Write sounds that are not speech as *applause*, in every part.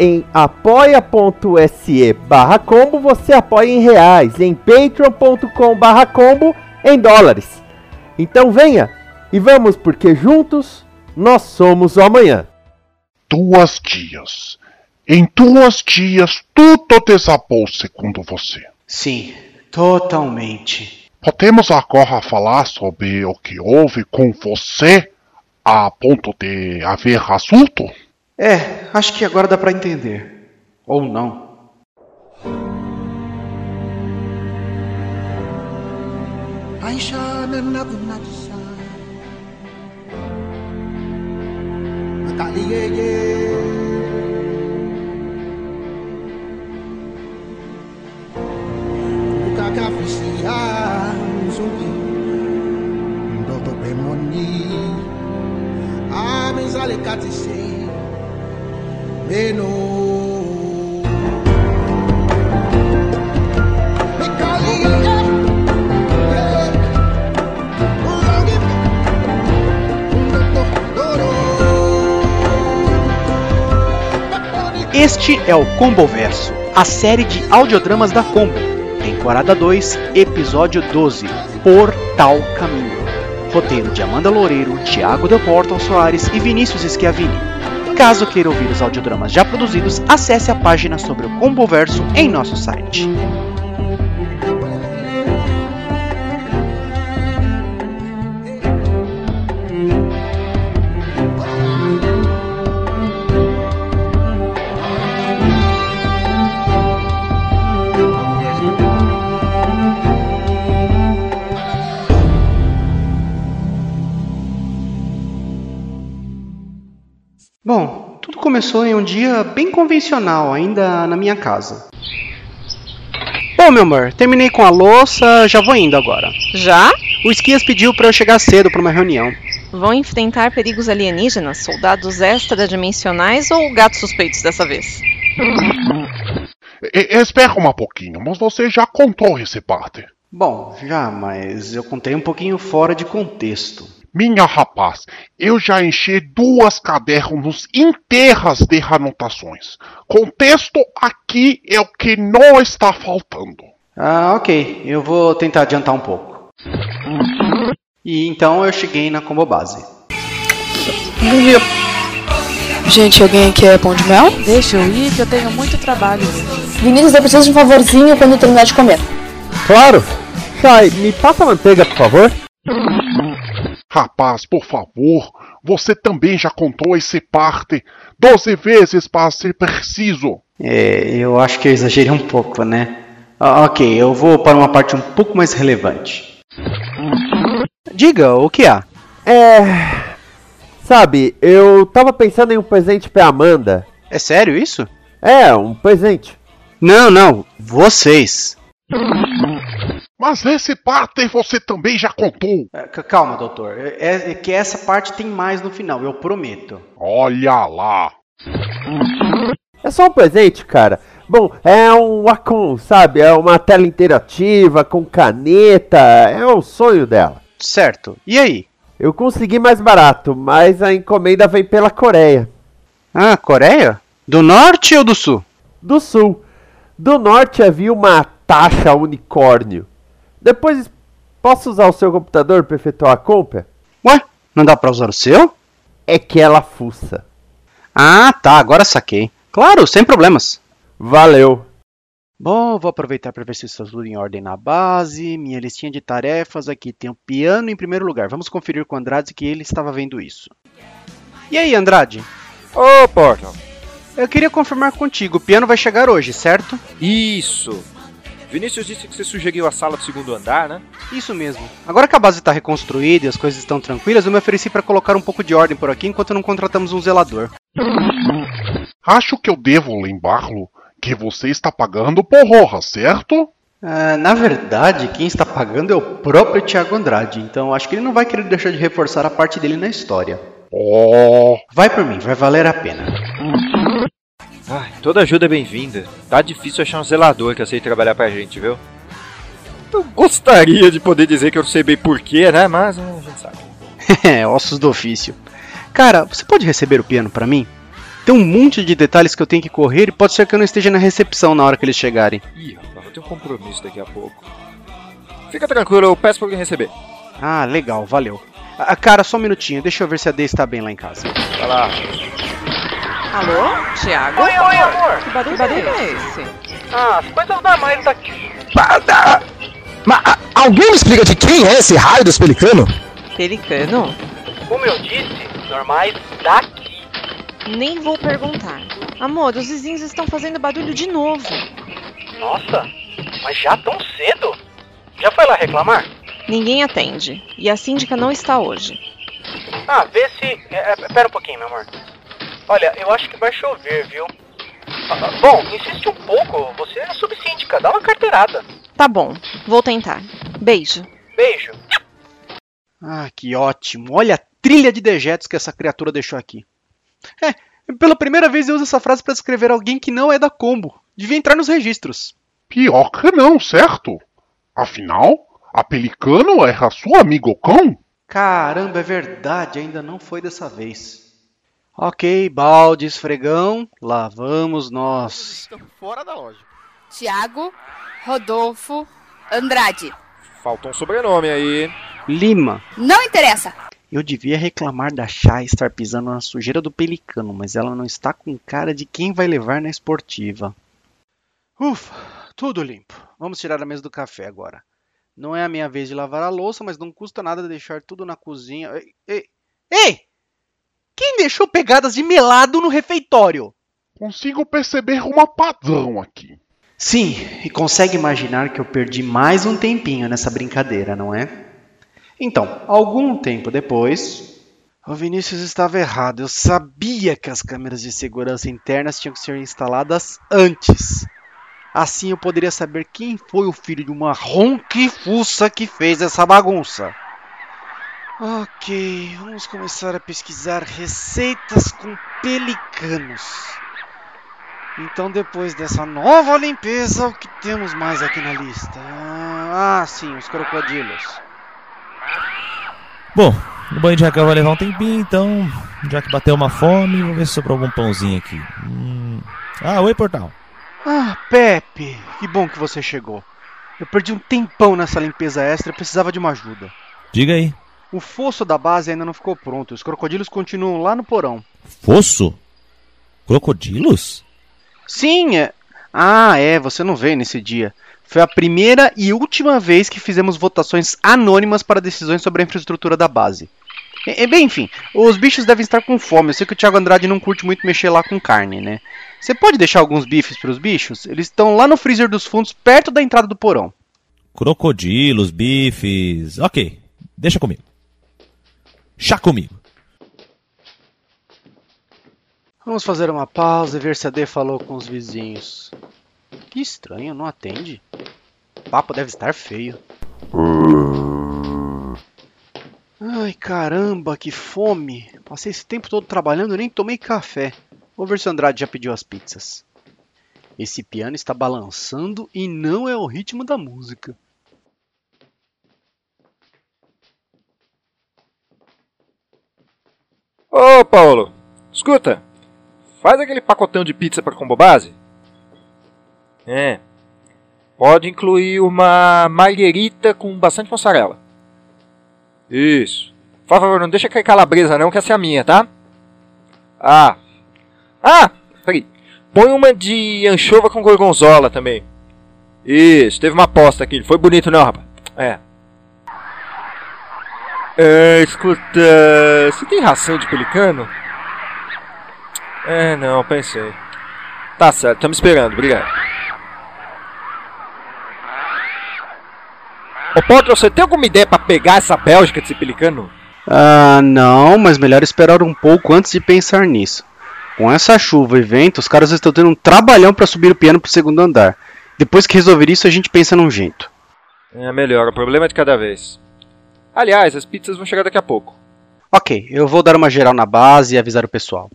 Em apoia.se barra combo você apoia em reais, em patreon.com barra combo em dólares. Então venha e vamos porque juntos nós somos o amanhã duas dias. Em duas dias tudo desabou segundo você. Sim, totalmente. Podemos agora falar sobre o que houve com você a ponto de haver assunto? É, acho que agora dá para entender. Ou não. ndoto pemoni amizale katise Este é o Comboverso, a série de audiodramas da Combo, temporada 2, episódio 12, Por Tal Caminho. Roteiro de Amanda Loureiro, Thiago Del Porto Soares e Vinícius Schiavini. Caso queira ouvir os audiodramas já produzidos, acesse a página sobre o Comboverso em nosso site. Começou em um dia bem convencional, ainda na minha casa. Bom, meu amor, terminei com a louça, já vou indo agora. Já? O Esquias pediu para eu chegar cedo para uma reunião. Vão enfrentar perigos alienígenas, soldados extradimensionais ou gatos suspeitos dessa vez? E, espera um pouquinho, mas você já contou esse parte. Bom, já, mas eu contei um pouquinho fora de contexto. Minha rapaz, eu já enchi duas cadernos inteiras de anotações. Contexto aqui é o que não está faltando. Ah, ok. Eu vou tentar adiantar um pouco. E então eu cheguei na combo base. Gente, alguém quer pão de mel? Deixa eu ir que eu tenho muito trabalho. Vinícius, eu preciso de um favorzinho quando eu terminar de comer. Claro! Sai, me passa a manteiga, por favor. Rapaz, por favor, você também já contou esse parte doze vezes para ser preciso. É, eu acho que eu exagerei um pouco, né? Ah, ok, eu vou para uma parte um pouco mais relevante. Diga, o que há? É. Sabe, eu tava pensando em um presente pra Amanda. É sério isso? É, um presente. Não, não, vocês. Mas esse parte você também já contou. É, calma, doutor. É, é, que essa parte tem mais no final, eu prometo. Olha lá. É só um presente, cara. Bom, é um Wacom, sabe? É uma tela interativa com caneta. É o sonho dela. Certo. E aí? Eu consegui mais barato, mas a encomenda vem pela Coreia. Ah, Coreia? Do norte ou do sul? Do sul. Do norte havia uma taxa unicórnio. Depois, posso usar o seu computador para efetuar a compra? Ué, não dá para usar o seu? É que ela fuça. Ah, tá, agora saquei. Claro, sem problemas. Valeu. Bom, vou aproveitar para ver se está tudo em ordem na base. Minha listinha de tarefas aqui tem o piano em primeiro lugar. Vamos conferir com o Andrade que ele estava vendo isso. E aí, Andrade? Ô, Portal. Eu queria confirmar contigo, o piano vai chegar hoje, certo? Isso. Vinícius disse que você sugeriu a sala do segundo andar, né? Isso mesmo. Agora que a base está reconstruída e as coisas estão tranquilas, eu me ofereci para colocar um pouco de ordem por aqui enquanto não contratamos um zelador. Acho que eu devo lembrar-lo que você está pagando por honra, certo? Ah, na verdade, quem está pagando é o próprio Thiago Andrade, então acho que ele não vai querer deixar de reforçar a parte dele na história. Oh. Vai por mim, vai valer a pena. Ai, toda ajuda é bem-vinda. Tá difícil achar um zelador que aceite trabalhar pra gente, viu? Eu gostaria de poder dizer que eu sei bem porquê, né? Mas a gente sabe. *laughs* É, ossos do ofício. Cara, você pode receber o piano para mim? Tem um monte de detalhes que eu tenho que correr e pode ser que eu não esteja na recepção na hora que eles chegarem. Ih, rapaz, vou ter um compromisso daqui a pouco. Fica tranquilo, eu peço pra alguém receber. Ah, legal, valeu. Ah, cara, só um minutinho, deixa eu ver se a D está bem lá em casa. Vai lá. Alô? Tiago? Oi, oi, amor. Que barulho, que barulho é esse? Ah, as coisas normais daqui. Mas alguém me explica de quem é esse raio dos pelicano? Pelicano? Como eu disse, normais daqui. Nem vou perguntar. Amor, os vizinhos estão fazendo barulho de novo. Nossa, mas já tão cedo? Já foi lá reclamar? Ninguém atende. E a síndica não está hoje. Ah, vê se. É, é, pera um pouquinho, meu amor. Olha, eu acho que vai chover, viu? Ah, bom, insiste um pouco. Você é subsíndica, dá uma carteirada. Tá bom, vou tentar. Beijo. Beijo. Ah, que ótimo. Olha a trilha de dejetos que essa criatura deixou aqui. É, pela primeira vez eu uso essa frase para descrever alguém que não é da combo. Devia entrar nos registros. Pior que não, certo? Afinal, a Pelicano é a sua amiga cão? Caramba, é verdade, ainda não foi dessa vez. Ok, balde, esfregão, lá vamos nós. Estão fora da loja. Tiago, Rodolfo, Andrade. Falta um sobrenome aí. Lima. Não interessa. Eu devia reclamar da Chá estar pisando na sujeira do pelicano, mas ela não está com cara de quem vai levar na esportiva. Ufa, tudo limpo. Vamos tirar a mesa do café agora. Não é a minha vez de lavar a louça, mas não custa nada deixar tudo na cozinha. Ei! Ei! ei! Quem deixou pegadas de melado no refeitório? Consigo perceber uma padrão aqui. Sim, e consegue imaginar que eu perdi mais um tempinho nessa brincadeira, não é? Então, algum tempo depois. O Vinícius estava errado. Eu sabia que as câmeras de segurança internas tinham que ser instaladas antes. Assim eu poderia saber quem foi o filho de uma ronquifuça que fez essa bagunça. Ok, vamos começar a pesquisar receitas com pelicanos. Então, depois dessa nova limpeza, o que temos mais aqui na lista? Ah, sim, os crocodilos. Bom, o banho de reca vai levar um tempinho, então, já que bateu uma fome, vou ver se sobrou algum pãozinho aqui. Hum... Ah, oi, Portal. Ah, Pepe, que bom que você chegou. Eu perdi um tempão nessa limpeza extra e precisava de uma ajuda. Diga aí. O fosso da base ainda não ficou pronto. Os crocodilos continuam lá no porão. Fosso? Crocodilos? Sim, é. Ah, é, você não veio nesse dia. Foi a primeira e última vez que fizemos votações anônimas para decisões sobre a infraestrutura da base. É, bem, enfim, os bichos devem estar com fome. Eu sei que o Thiago Andrade não curte muito mexer lá com carne, né? Você pode deixar alguns bifes para os bichos? Eles estão lá no freezer dos fundos, perto da entrada do porão. Crocodilos, bifes. Ok, deixa comigo. Chá comigo. Vamos fazer uma pausa e ver se a D falou com os vizinhos. Que estranho, não atende. O papo deve estar feio. Ai caramba, que fome! Passei esse tempo todo trabalhando e nem tomei café. Vou ver se o Andrade já pediu as pizzas. Esse piano está balançando e não é o ritmo da música. Ô, Paulo, escuta. Faz aquele pacotão de pizza para combo base. É. Pode incluir uma marguerita com bastante mussarela. Isso. Por favor, não deixa cair calabresa não, que essa é a minha, tá? Ah. Ah, peraí. Põe uma de anchova com gorgonzola também. Isso, teve uma aposta aqui. Foi bonito, não, rapaz? É. É, escuta. Você tem ração de pelicano? É, não, pensei. Tá certo, estamos esperando, obrigado. Ô Potter, você tem alguma ideia pra pegar essa Bélgica desse pelicano? Ah, não, mas melhor esperar um pouco antes de pensar nisso. Com essa chuva e vento, os caras estão tendo um trabalhão para subir o piano pro segundo andar. Depois que resolver isso, a gente pensa num jeito. É melhor, o problema é de cada vez. Aliás, as pizzas vão chegar daqui a pouco. Ok, eu vou dar uma geral na base e avisar o pessoal.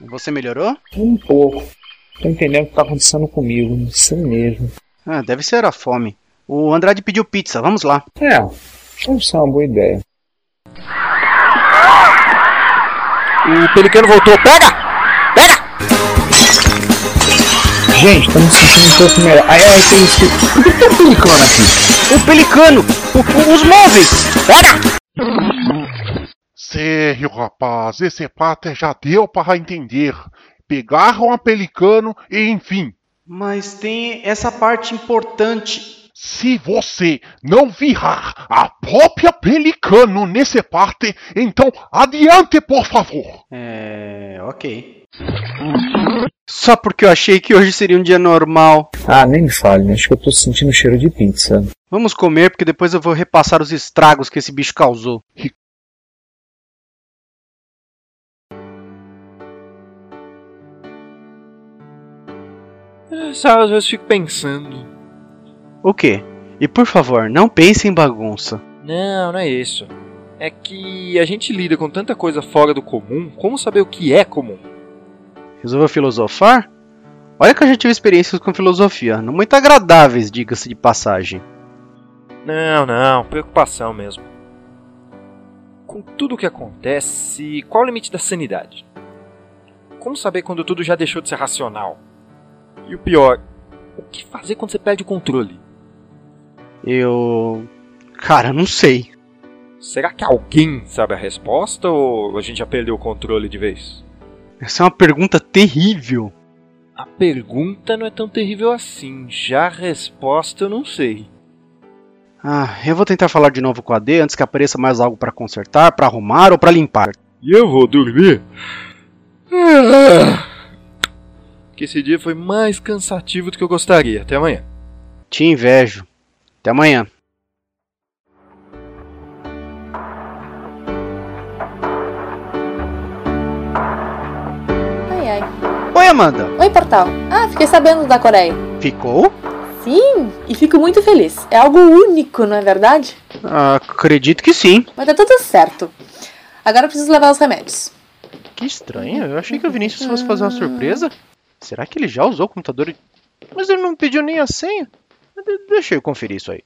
Você melhorou? Um pouco. Tô entendendo o que tá acontecendo comigo, isso mesmo. Ah, deve ser a fome. O Andrade pediu pizza, vamos lá. É, deve ser uma boa ideia. O pelicano voltou. Pega! Pega! Gente, me sentindo um pouco melhor. Ai, ai, tem isso. Por que tem um pelicano aqui? O pelicano! O, o, os móveis! Pega! Sério, rapaz, esse pater já deu para entender. Pegaram a pelicano e enfim. Mas tem essa parte importante. Se você não virar a própria pelicano nesse parte, então adiante, por favor. É. ok. Só porque eu achei que hoje seria um dia normal. Ah, nem me fale, acho que eu tô sentindo cheiro de pizza. Vamos comer, porque depois eu vou repassar os estragos que esse bicho causou. Sabe, às vezes fico pensando. O quê? E por favor, não pense em bagunça. Não, não é isso. É que a gente lida com tanta coisa fora do comum, como saber o que é comum? Resolveu filosofar? Olha que eu já tive experiências com filosofia, não muito agradáveis, diga-se de passagem. Não, não, preocupação mesmo. Com tudo o que acontece, qual o limite da sanidade? Como saber quando tudo já deixou de ser racional? E o pior, o que fazer quando você perde o controle? Eu. Cara, não sei. Será que alguém sabe a resposta ou a gente já perdeu o controle de vez? Essa é uma pergunta terrível. A pergunta não é tão terrível assim, já a resposta eu não sei. Ah, eu vou tentar falar de novo com a D antes que apareça mais algo para consertar, para arrumar ou para limpar. E eu vou dormir? Ah, que esse dia foi mais cansativo do que eu gostaria. Até amanhã. Te invejo. Até amanhã. Oi, Amanda. Oi, Portal. Ah, fiquei sabendo da Coreia. Ficou? Sim, e fico muito feliz. É algo único, não é verdade? acredito que sim. Mas tá tudo certo. Agora eu preciso levar os remédios. Que estranho, eu achei que o Vinícius fosse fazer uma surpresa. Será que ele já usou o computador? Mas ele não pediu nem a senha. De- Deixa eu conferir isso aí.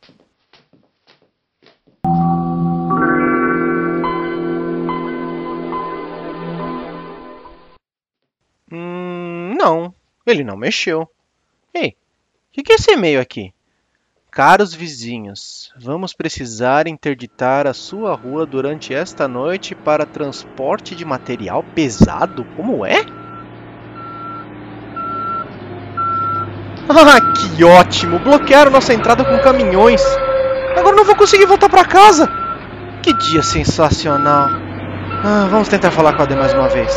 Não, ele não mexeu. Ei, o que, que é esse e-mail aqui? Caros vizinhos, vamos precisar interditar a sua rua durante esta noite para transporte de material pesado? Como é? Ah, que ótimo! Bloquearam nossa entrada com caminhões. Agora não vou conseguir voltar para casa. Que dia sensacional. Ah, vamos tentar falar com a D mais uma vez.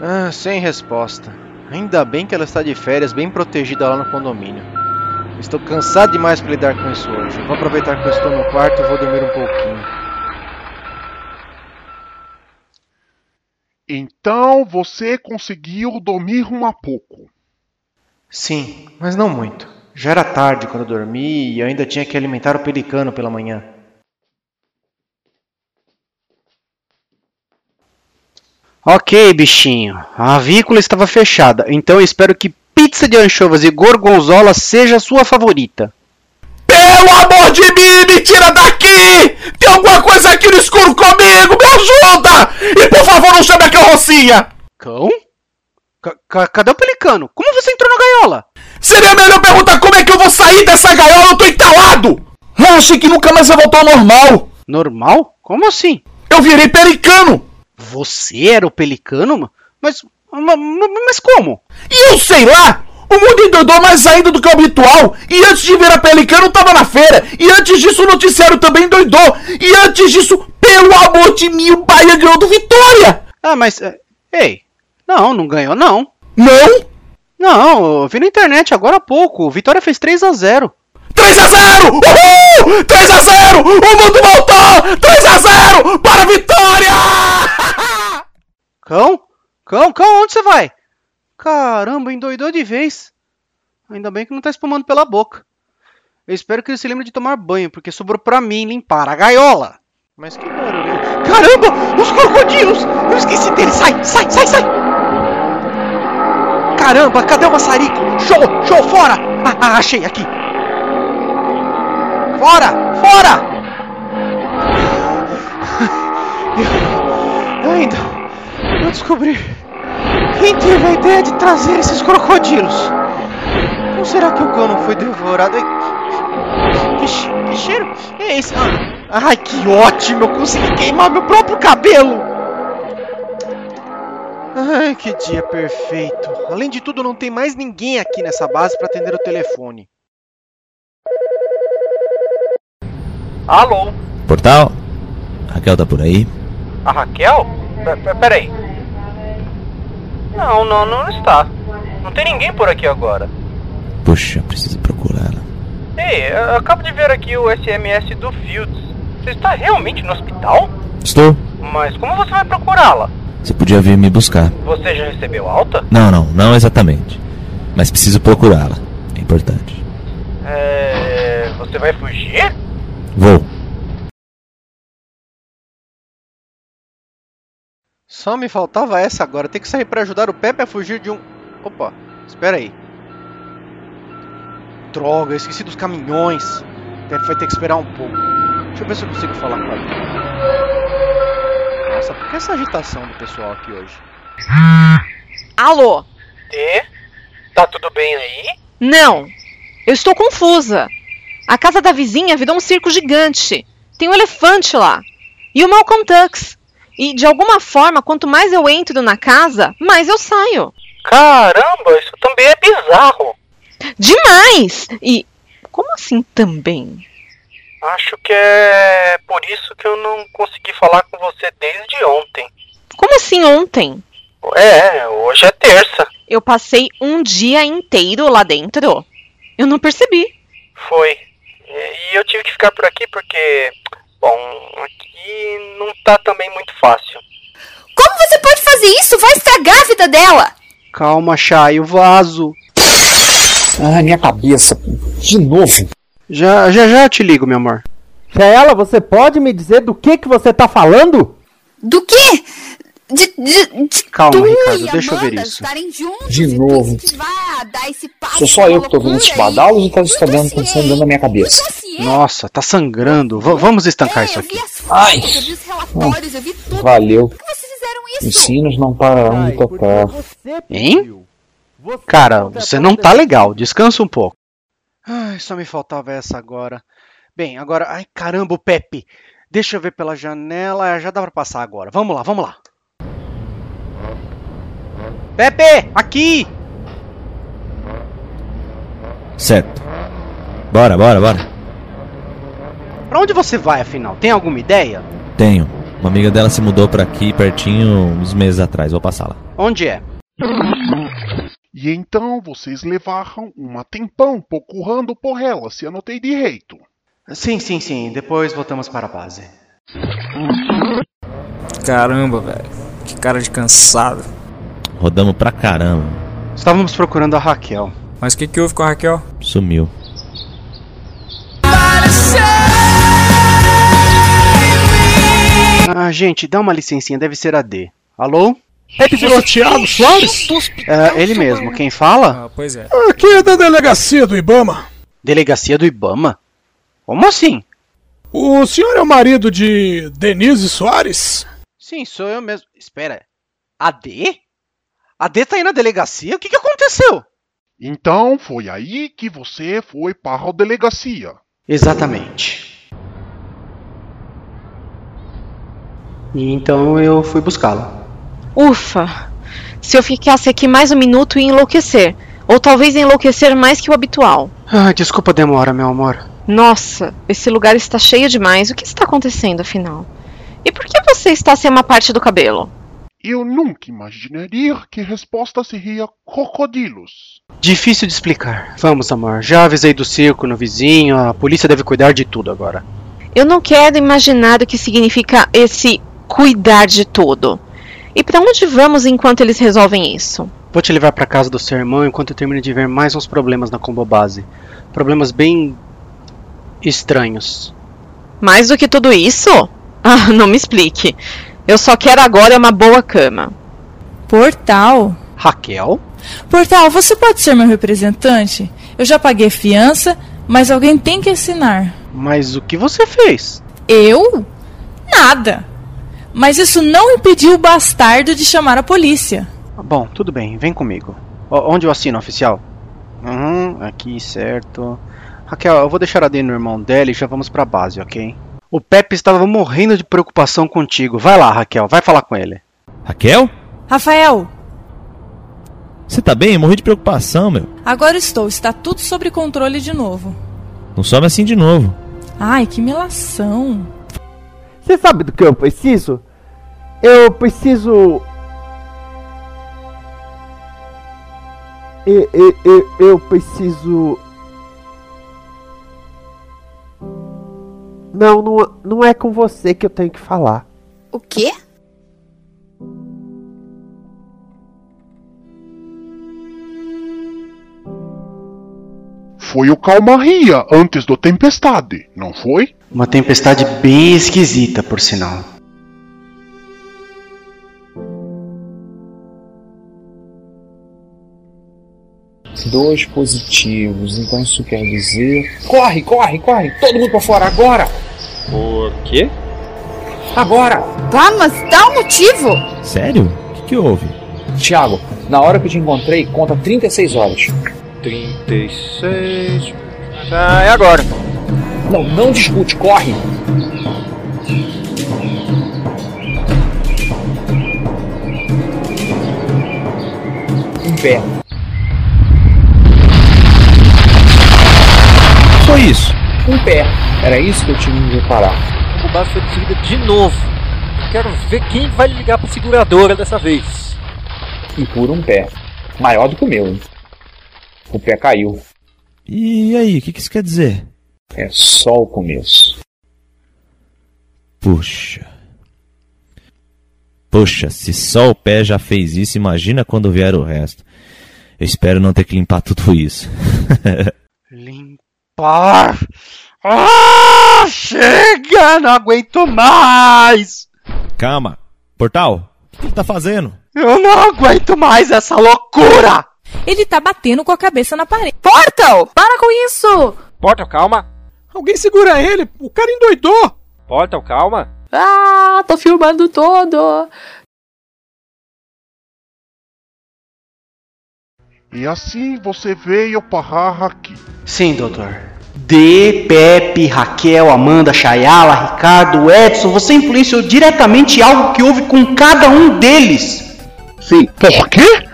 Ah, sem resposta. Ainda bem que ela está de férias, bem protegida lá no condomínio. Estou cansado demais para lidar com isso hoje. Vou aproveitar que eu estou no quarto e vou dormir um pouquinho. Então você conseguiu dormir um pouco. Sim, mas não muito. Já era tarde quando eu dormi e eu ainda tinha que alimentar o pelicano pela manhã. Ok, bichinho. A avícola estava fechada, então eu espero que pizza de anchovas e gorgonzola seja a sua favorita. Pelo amor de mim, me tira daqui! Tem alguma coisa aqui no escuro comigo, me ajuda! E por favor, não chame a carrocinha! Cão? C -c cadê o pelicano? Como você entrou na gaiola? Seria melhor perguntar como é que eu vou sair dessa gaiola, eu tô entalado! Eu achei que nunca mais ia voltar ao normal! Normal? Como assim? Eu virei pelicano! Você era o pelicano? Mas. Mas, como? E eu sei lá! O mundo endoidou mais ainda do que o habitual. E antes de virar pelicano, tava na feira. E antes disso, o noticiário também endoidou. E antes disso, pelo amor de mim, o Bahia ganhou do Vitória! Ah, mas. eh, Ei, não, não ganhou, não. Não? Não, eu vi na internet agora há pouco. Vitória fez 3 a 0 3 a 0 Uhul! 3 a 0 O mundo voltou! 3 a 0 para a Vitória! *laughs* Cão? Cão, cão, onde você vai? Caramba, endoidou de vez. Ainda bem que não tá espumando pela boca. Eu espero que ele se lembre de tomar banho, porque sobrou pra mim limpar a gaiola. Mas que barulho. Caramba, os crocodilos! Eu esqueci deles. Sai, sai, sai, sai! Caramba, cadê o maçarico? Show, show, fora! Ah, ah, achei aqui. Fora, fora! *laughs* Eu ainda não descobri quem teve a ideia de trazer esses crocodilos. Ou será que o cão não foi devorado? Que, que cheiro é esse? Ah, Ai, que ótimo! Eu consegui queimar meu próprio cabelo! Ai, que dia perfeito. Além de tudo, não tem mais ninguém aqui nessa base para atender o telefone. Alô? Portal? Raquel tá por aí? A Raquel? P- Peraí. Não, não, não está. Não tem ninguém por aqui agora. Puxa, preciso procurá-la. Ei, eu acabo de ver aqui o SMS do Fields. Você está realmente no hospital? Estou. Mas como você vai procurá-la? Você podia vir me buscar. Você já recebeu alta? Não, não, não exatamente. Mas preciso procurá-la. É importante. É. Você vai fugir? Vou. Só me faltava essa agora. Tem que sair para ajudar o Pepe a fugir de um. Opa, espera aí. Droga, eu esqueci dos caminhões. Pepe vai ter que esperar um pouco. Deixa eu ver se eu consigo falar com ele. Nossa, por que essa agitação do pessoal aqui hoje? Alô? E? Tá tudo bem aí? Não. Eu estou confusa. A casa da vizinha virou um circo gigante. Tem um elefante lá. E o Malcolm Tux. E de alguma forma, quanto mais eu entro na casa, mais eu saio. Caramba, isso também é bizarro. Demais! E como assim também? Acho que é por isso que eu não consegui falar com você desde ontem. Como assim ontem? É, hoje é terça. Eu passei um dia inteiro lá dentro. Eu não percebi. Foi. E e eu tive que ficar por aqui porque, bom, aqui não tá também muito fácil. Como você pode fazer isso? Vai estragar a vida dela! Calma, Chay, o vaso. Ai, minha cabeça. De novo. Já, já, já eu te ligo, meu amor. Shaela, você pode me dizer do que que você tá falando? Do quê? De, de, de Calma, tu Ricardo, e deixa eu ver isso. juntos De novo. esse Sou só eu que tô vendo aí. badalos ou tá isso tá dando dentro da minha cabeça? Nossa, tá sangrando. V- vamos estancar isso vi aqui. Ai. Valeu. Por que vocês fizeram isso? Os sinos não pararão de tocar. Hein? Cara, você não tá legal. Descansa um pouco. Ai, só me faltava essa agora. Bem, agora. Ai, caramba, o Pepe. Deixa eu ver pela janela. Já dá pra passar agora. Vamos lá, vamos lá. Pepe, aqui! Certo. Bora, bora, bora. Pra onde você vai, afinal? Tem alguma ideia? Tenho. Uma amiga dela se mudou pra aqui pertinho uns meses atrás. Vou passar lá. Onde é? E então vocês levaram uma tempão procurando por ela, se anotei direito. Sim, sim, sim. Depois voltamos para a base. Caramba, velho. Que cara de cansado. Rodamos pra caramba. Estávamos procurando a Raquel. Mas o que, que houve com a Raquel? Sumiu. Ah, gente, dá uma licencinha, deve ser a D. Alô? É que virou Thiago Soares? É, ele mesmo. Quem fala? Ah, pois é. Aqui é da delegacia do Ibama. Delegacia do Ibama? Como assim? O senhor é o marido de Denise Soares? Sim, sou eu mesmo. Espera. A D? A D tá aí na delegacia? O que, que aconteceu? Então foi aí que você foi para a delegacia. Exatamente. E então eu fui buscá-la. Ufa! Se eu ficasse aqui mais um minuto ia enlouquecer. Ou talvez enlouquecer mais que o habitual. Ah, desculpa a demora, meu amor. Nossa, esse lugar está cheio demais. O que está acontecendo afinal? E por que você está sem uma parte do cabelo? Eu nunca imaginaria que a resposta seria crocodilos. Difícil de explicar. Vamos, amor. Já avisei do circo no vizinho, a polícia deve cuidar de tudo agora. Eu não quero imaginar o que significa esse cuidar de tudo. E para onde vamos enquanto eles resolvem isso? Vou te levar para casa do seu irmão enquanto eu termino de ver mais uns problemas na combo base. Problemas bem estranhos. Mais do que tudo isso? Ah, não me explique. Eu só quero agora uma boa cama. Portal. Raquel? Portal, você pode ser meu representante? Eu já paguei fiança, mas alguém tem que assinar. Mas o que você fez? Eu? Nada. Mas isso não impediu o bastardo de chamar a polícia. Bom, tudo bem, vem comigo. O onde eu assino, oficial? Uhum, aqui, certo. Raquel, eu vou deixar a Dani no irmão dela e já vamos pra base, ok? O Pepe estava morrendo de preocupação contigo. Vai lá, Raquel, vai falar com ele. Raquel? Rafael! Você tá bem? Eu morri de preocupação, meu. Agora estou, está tudo sob controle de novo. Não some assim de novo. Ai, que melação. Você sabe do que eu preciso? Eu preciso. Eu, eu, eu, eu preciso. Não, não, não é com você que eu tenho que falar. O quê? Foi o calmaria antes do tempestade, não foi? Uma tempestade bem esquisita, por sinal. Dois positivos, então isso quer dizer. Corre, corre, corre! Todo mundo pra fora agora! Por quê? Agora! Tá, mas dá um motivo! Sério? O que, que houve? Tiago, na hora que eu te encontrei, conta 36 horas. 36. Ah, é agora. Não, não discute, corre! Um pé. Isso? Um pé. Era isso que eu tinha que reparar. A base foi destruída de novo. Eu quero ver quem vai ligar pra seguradora dessa vez. E por um pé. Maior do que o meu, hein? O pé caiu. E aí, o que, que isso quer dizer? É só o começo. Puxa. Puxa, se só o pé já fez isso, imagina quando vier o resto. Eu espero não ter que limpar tudo isso. *laughs* Limpar? Ah, chega! Não aguento mais! Calma. Portal, o que ele tá fazendo? Eu não aguento mais essa loucura! Ele tá batendo com a cabeça na parede. Portal! Para com isso! Portal, calma. Alguém segura ele, o cara endoidou! Portal, calma. Ah, tô filmando todo! E assim você veio parar aqui. Sim, doutor. D, Pepe, Raquel, Amanda, Chayala, Ricardo, Edson, você influenciou diretamente algo que houve com cada um deles. Sim. Por quê?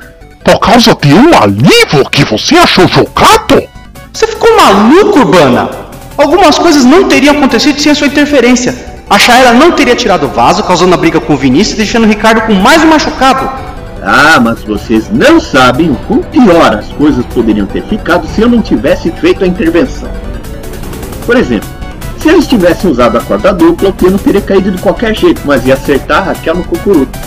Por causa de um alívio que você achou jogado? Você ficou maluco, Urbana? Algumas coisas não teriam acontecido sem a sua interferência. A Chayala não teria tirado o vaso, causando a briga com o Vinícius e deixando o Ricardo com mais um machucado. Ah, mas vocês não sabem o quão pior as coisas poderiam ter ficado se eu não tivesse feito a intervenção. Por exemplo, se eles tivessem usado a corda dupla, o piano teria caído de qualquer jeito, mas ia acertar a Raquel no cucuruto.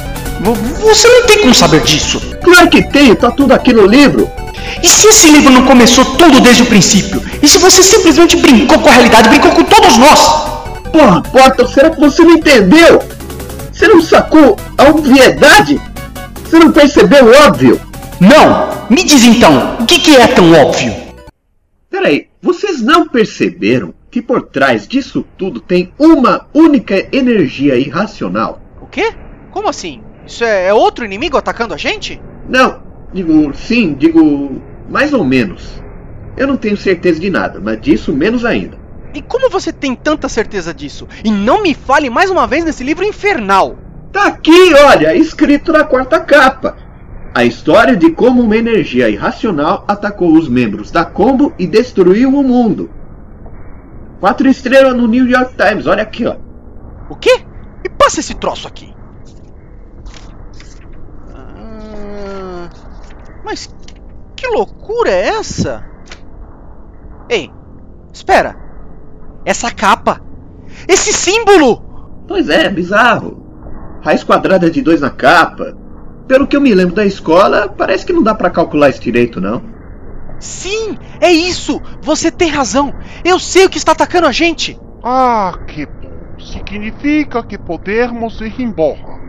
Você não tem como saber disso. Claro que tenho, tá tudo aqui no livro. E se esse livro não começou tudo desde o princípio? E se você simplesmente brincou com a realidade, brincou com todos nós? Porra, Portal, será que você não entendeu? Você não sacou a obviedade? Você não percebeu o óbvio? Não! Me diz então, o que, que é tão óbvio? Peraí, vocês não perceberam que por trás disso tudo tem uma única energia irracional? O quê? Como assim? Isso é, é outro inimigo atacando a gente? Não, digo sim, digo mais ou menos. Eu não tenho certeza de nada, mas disso menos ainda. E como você tem tanta certeza disso? E não me fale mais uma vez nesse livro infernal. Tá aqui, olha, escrito na quarta capa. A história de como uma energia irracional atacou os membros da Combo e destruiu o mundo. Quatro estrelas no New York Times, olha aqui, ó. O quê? Me passa esse troço aqui. Ah, mas que loucura é essa? Ei, espera. Essa capa. Esse símbolo. Pois é, bizarro. Raiz quadrada de 2 na capa. Pelo que eu me lembro da escola, parece que não dá para calcular isso direito, não. Sim, é isso. Você tem razão. Eu sei o que está atacando a gente. Ah, que bom. Significa que podemos ir embora.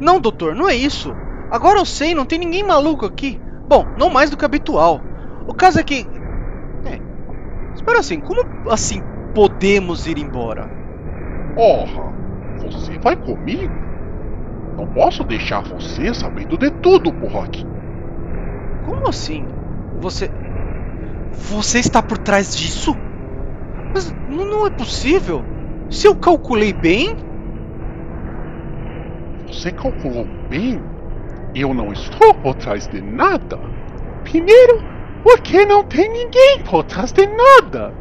Não, doutor, não é isso. Agora eu sei, não tem ninguém maluco aqui. Bom, não mais do que habitual. O caso é que. É. Espera assim, como assim podemos ir embora? Ora, você vai comigo? Não posso deixar você sabendo de tudo aqui. Como assim? Você. Você está por trás disso? Mas não é possível. Se eu calculei bem. Você calculou bem? Eu não estou por trás de nada. Primeiro, porque não tem ninguém por trás de nada.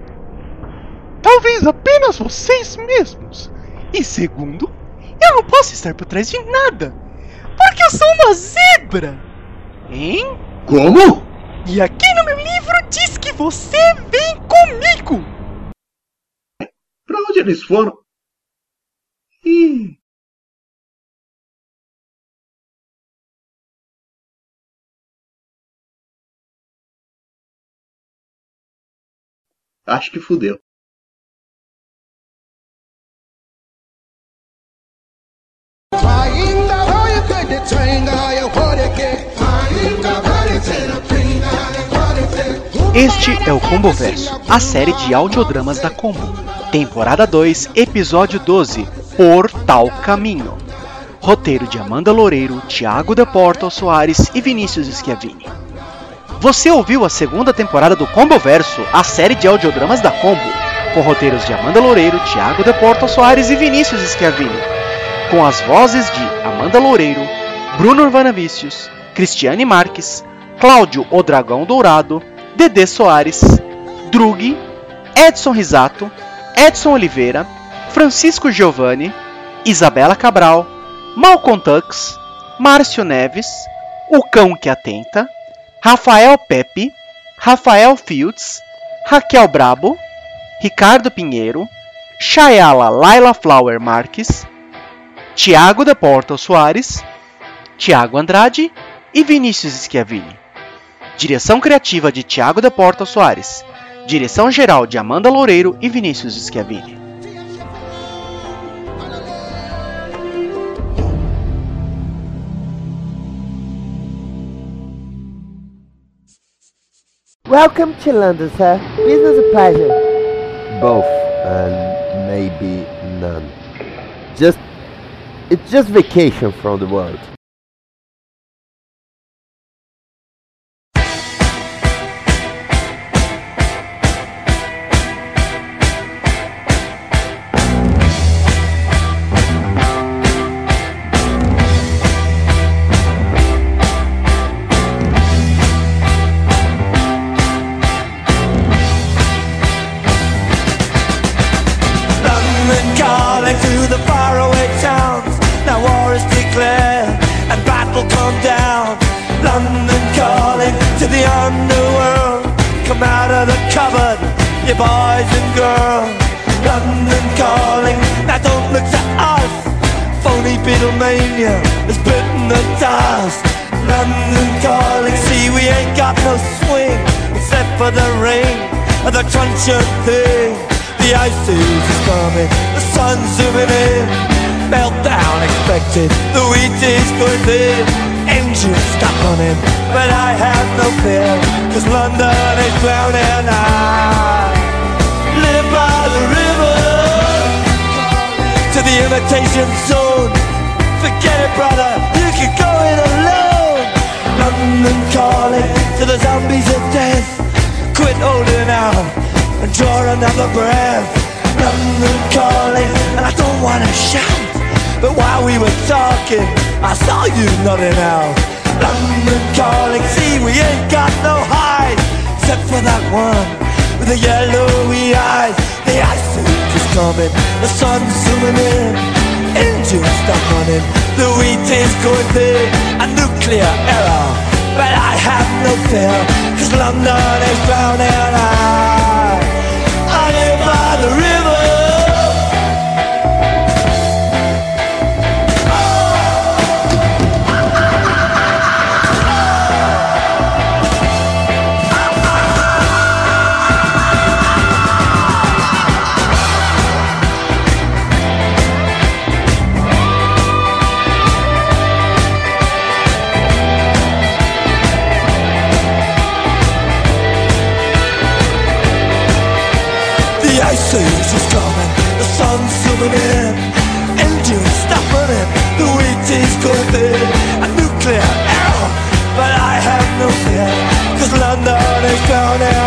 Talvez apenas vocês mesmos. E segundo, eu não posso estar por trás de nada. Porque eu sou uma zebra. Hein? Como? E aqui no meu livro diz que você vem comigo. Pra onde eles foram? Ih. Acho que fudeu. Este é o Combo Verso, a série de audiodramas da Combo. Temporada 2, episódio 12, Por Tal Caminho. Roteiro de Amanda Loureiro, Thiago de Porto Soares e Vinícius Schiavini. Você ouviu a segunda temporada do Combo Verso, a série de audiodramas da Combo, com roteiros de Amanda Loureiro, Thiago de Porto Soares e Vinícius Schiavini, com as vozes de Amanda Loureiro, Bruno Urbanavicius, Cristiane Marques, Cláudio O Dragão Dourado, Dedê Soares, Drug, Edson Risato, Edson Oliveira, Francisco Giovanni, Isabela Cabral, Malcolm Tux, Márcio Neves, O Cão que Atenta, Rafael Pepe, Rafael Fields, Raquel Brabo, Ricardo Pinheiro, Chayala Laila Flower Marques, Tiago da Porta Soares, Tiago Andrade e Vinícius Schiavini. Direção criativa de Tiago da Porta Soares. Direção geral de Amanda Loureiro e Vinícius Schiavini. Welcome to London, sir. Business or pleasure? Both, and maybe none. Just, it's just vacation from the world. Boys and girls. London calling, now don't look to us. Phony Beatlemania has bitten the dust. London calling, see we ain't got no swing except for the ring of the truncheon thing. The ice is coming, the sun's zooming in. Meltdown expected, the wheat is going thin. Engines stop running, but I have no fear, cause London is drowning. I to the imitation zone. Forget it, brother, you can go it alone. London calling to the zombies of death. Quit holding out, and draw another breath. London calling, and I don't wanna shout. But while we were talking, I saw you nodding out. London calling, see we ain't got no hide, except for that one coming, the sun's zooming in, engines stop running, the wheat is going big, a nuclear error. But I have no fear, cause London is drowning. I, I live by the river. down.